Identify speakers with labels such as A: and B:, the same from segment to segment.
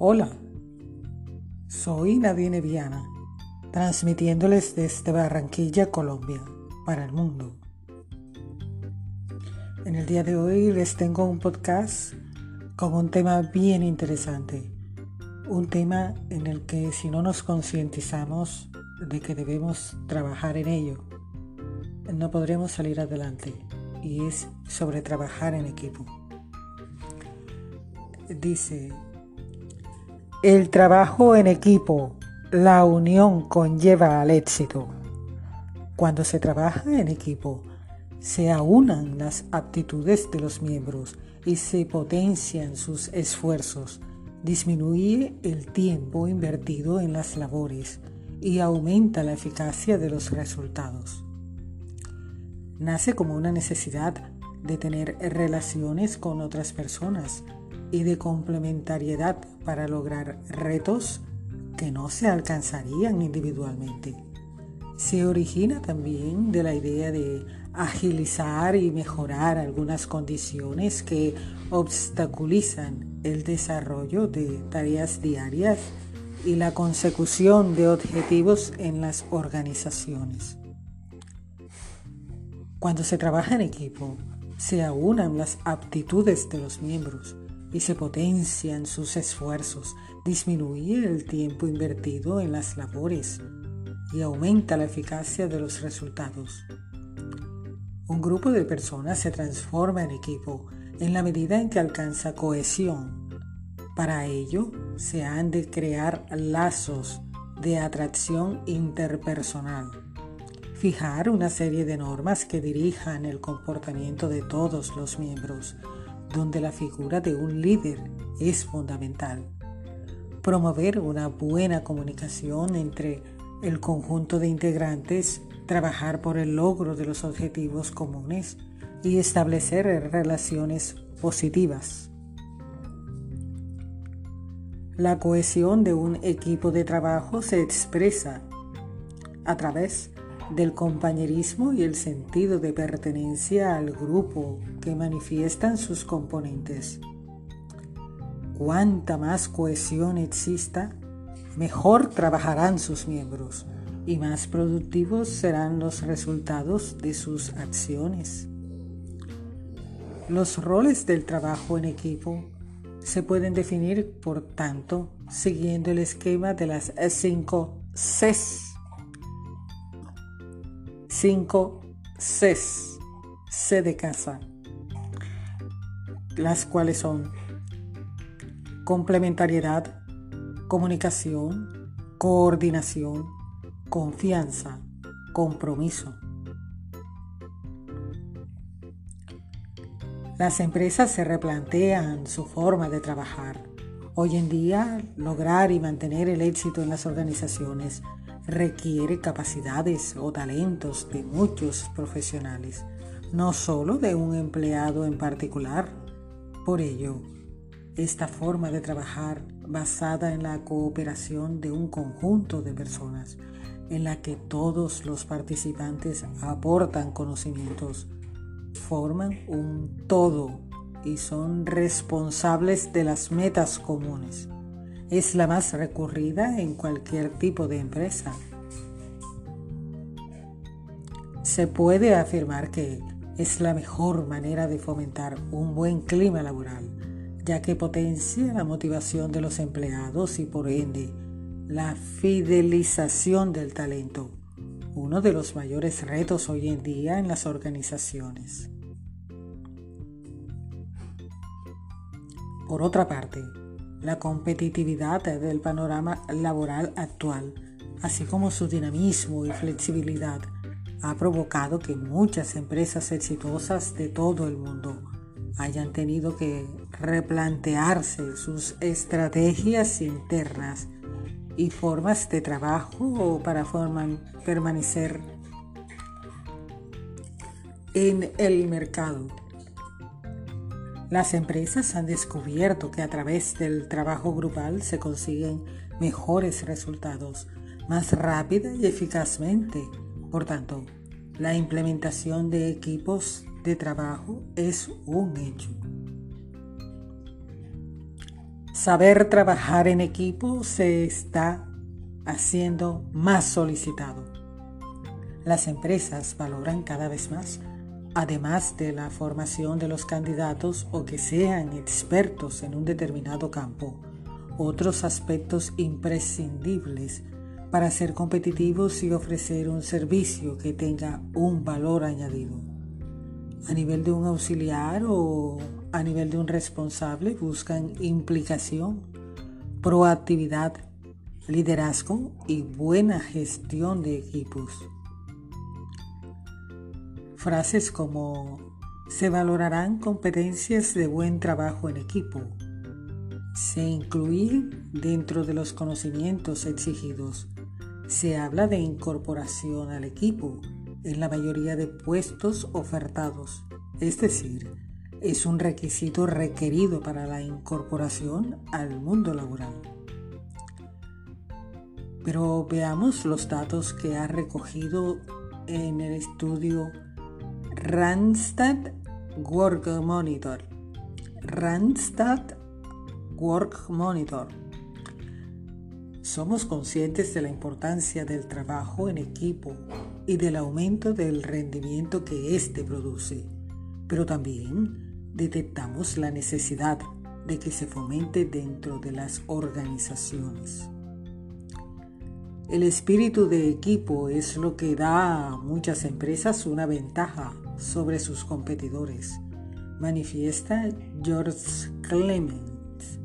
A: Hola, soy Nadine Viana, transmitiéndoles desde Barranquilla, Colombia, para el mundo. En el día de hoy les tengo un podcast con un tema bien interesante, un tema en el que si no nos concientizamos de que debemos trabajar en ello, no podremos salir adelante y es sobre trabajar en equipo. Dice, el trabajo en equipo, la unión conlleva al éxito. Cuando se trabaja en equipo, se aunan las aptitudes de los miembros y se potencian sus esfuerzos, disminuye el tiempo invertido en las labores y aumenta la eficacia de los resultados. Nace como una necesidad de tener relaciones con otras personas y de complementariedad para lograr retos que no se alcanzarían individualmente. Se origina también de la idea de agilizar y mejorar algunas condiciones que obstaculizan el desarrollo de tareas diarias y la consecución de objetivos en las organizaciones. Cuando se trabaja en equipo, se aunan las aptitudes de los miembros y se potencian sus esfuerzos, disminuye el tiempo invertido en las labores y aumenta la eficacia de los resultados. Un grupo de personas se transforma en equipo en la medida en que alcanza cohesión. Para ello se han de crear lazos de atracción interpersonal, fijar una serie de normas que dirijan el comportamiento de todos los miembros, donde la figura de un líder es fundamental. Promover una buena comunicación entre el conjunto de integrantes, trabajar por el logro de los objetivos comunes y establecer relaciones positivas. La cohesión de un equipo de trabajo se expresa a través del compañerismo y el sentido de pertenencia al grupo que manifiestan sus componentes. Cuanta más cohesión exista, mejor trabajarán sus miembros y más productivos serán los resultados de sus acciones. Los roles del trabajo en equipo se pueden definir, por tanto, siguiendo el esquema de las cinco Cs 5 Cs, C de casa, las cuales son complementariedad, comunicación, coordinación, confianza, compromiso. Las empresas se replantean su forma de trabajar. Hoy en día, lograr y mantener el éxito en las organizaciones requiere capacidades o talentos de muchos profesionales, no solo de un empleado en particular. Por ello, esta forma de trabajar basada en la cooperación de un conjunto de personas, en la que todos los participantes aportan conocimientos, forman un todo y son responsables de las metas comunes es la más recurrida en cualquier tipo de empresa. Se puede afirmar que es la mejor manera de fomentar un buen clima laboral, ya que potencia la motivación de los empleados y por ende la fidelización del talento, uno de los mayores retos hoy en día en las organizaciones. Por otra parte, la competitividad del panorama laboral actual, así como su dinamismo y flexibilidad, ha provocado que muchas empresas exitosas de todo el mundo hayan tenido que replantearse sus estrategias internas y formas de trabajo para permanecer en el mercado. Las empresas han descubierto que a través del trabajo grupal se consiguen mejores resultados más rápida y eficazmente. Por tanto, la implementación de equipos de trabajo es un hecho. Saber trabajar en equipo se está haciendo más solicitado. Las empresas valoran cada vez más, además de la formación de los candidatos o que sean expertos en un determinado campo, otros aspectos imprescindibles para ser competitivos y ofrecer un servicio que tenga un valor añadido. A nivel de un auxiliar o a nivel de un responsable buscan implicación, proactividad, liderazgo y buena gestión de equipos. Frases como se valorarán competencias de buen trabajo en equipo. Se incluyen dentro de los conocimientos exigidos. Se habla de incorporación al equipo en la mayoría de puestos ofertados, es decir, es un requisito requerido para la incorporación al mundo laboral. Pero veamos los datos que ha recogido en el estudio Randstad Work Monitor. Randstad Work Monitor. Somos conscientes de la importancia del trabajo en equipo y del aumento del rendimiento que éste produce, pero también detectamos la necesidad de que se fomente dentro de las organizaciones. El espíritu de equipo es lo que da a muchas empresas una ventaja sobre sus competidores, manifiesta George Clemens.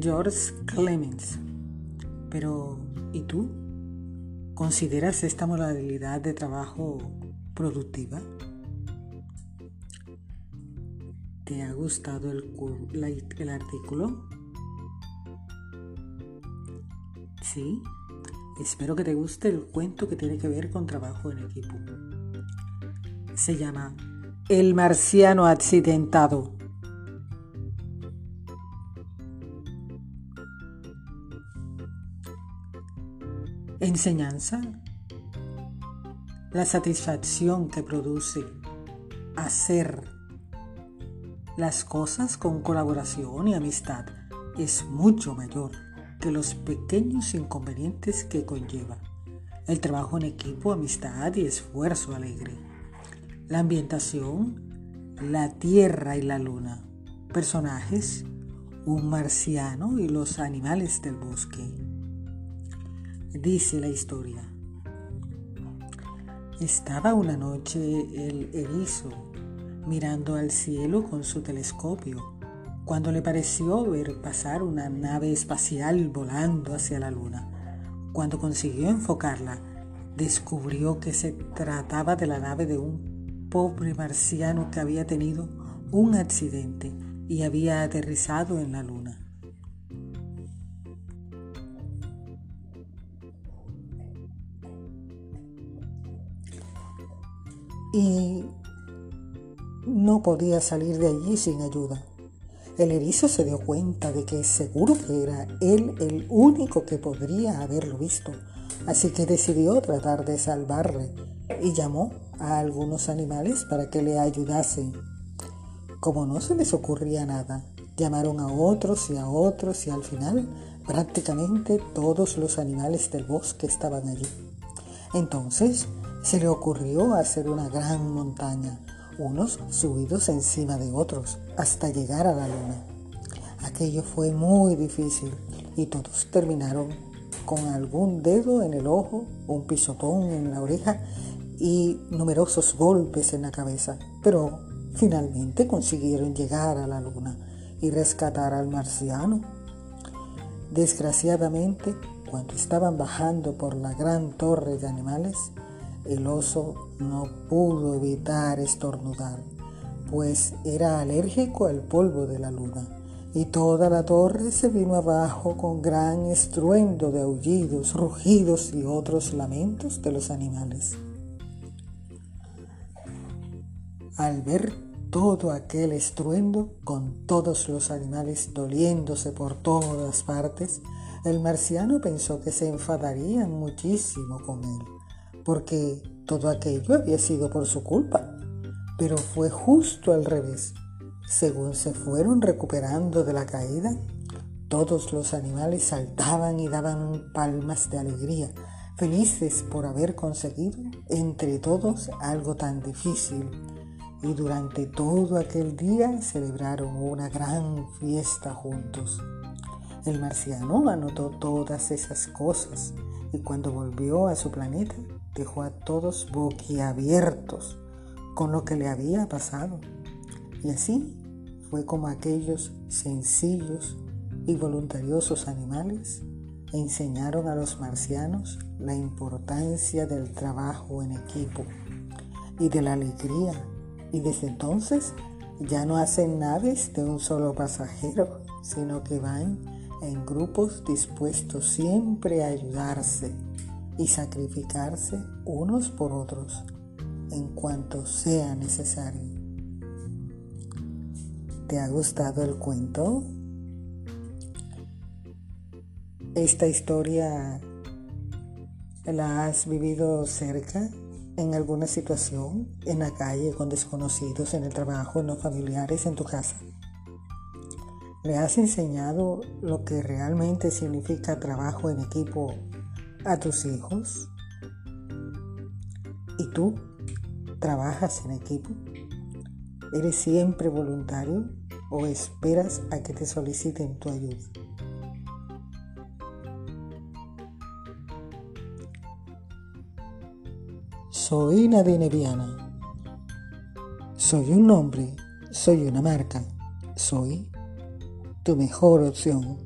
A: George Clemens. Pero, ¿y tú? ¿Consideras esta modalidad de trabajo productiva? ¿Te ha gustado el, el artículo? Sí. Espero que te guste el cuento que tiene que ver con trabajo en equipo. Se llama El marciano accidentado. Enseñanza. La satisfacción que produce hacer las cosas con colaboración y amistad es mucho mayor que los pequeños inconvenientes que conlleva. El trabajo en equipo, amistad y esfuerzo alegre. La ambientación, la tierra y la luna. Personajes, un marciano y los animales del bosque. Dice la historia. Estaba una noche el erizo mirando al cielo con su telescopio cuando le pareció ver pasar una nave espacial volando hacia la luna. Cuando consiguió enfocarla, descubrió que se trataba de la nave de un pobre marciano que había tenido un accidente y había aterrizado en la luna. Y no podía salir de allí sin ayuda. El erizo se dio cuenta de que seguro que era él el único que podría haberlo visto, así que decidió tratar de salvarle y llamó a algunos animales para que le ayudasen. Como no se les ocurría nada, llamaron a otros y a otros y al final prácticamente todos los animales del bosque estaban allí. Entonces se le ocurrió hacer una gran montaña unos subidos encima de otros hasta llegar a la luna. Aquello fue muy difícil y todos terminaron con algún dedo en el ojo, un pisotón en la oreja y numerosos golpes en la cabeza, pero finalmente consiguieron llegar a la luna y rescatar al marciano. Desgraciadamente, cuando estaban bajando por la gran torre de animales, el oso no pudo evitar estornudar, pues era alérgico al polvo de la luna, y toda la torre se vino abajo con gran estruendo de aullidos, rugidos y otros lamentos de los animales. Al ver todo aquel estruendo, con todos los animales doliéndose por todas partes, el marciano pensó que se enfadarían muchísimo con él porque todo aquello había sido por su culpa. Pero fue justo al revés. Según se fueron recuperando de la caída, Todos los animales saltaban y daban palmas de alegría, felices por haber conseguido entre todos algo tan difícil. Y durante todo aquel día celebraron una gran fiesta juntos. El marciano anotó todas esas cosas y cuando volvió a su planeta dejó a todos boquiabiertos con lo que le había pasado. Y así fue como aquellos sencillos y voluntariosos animales enseñaron a los marcianos la importancia del trabajo en equipo y de la alegría y desde entonces ya no hacen naves de un solo pasajero, sino que van en grupos dispuestos siempre a ayudarse y sacrificarse unos por otros en cuanto sea necesario. ¿Te ha gustado el cuento? esta historia la has vivido cerca, en alguna situación, en la calle, con desconocidos, en el trabajo, en los familiares, en tu casa. ¿Le has enseñado lo que realmente significa trabajo en equipo a tus hijos? ¿Y tú trabajas en equipo? ¿Eres siempre voluntario o esperas a que te soliciten tu ayuda? Soy Nadine Viana. Soy un nombre, soy una marca, soy tu mejor opción.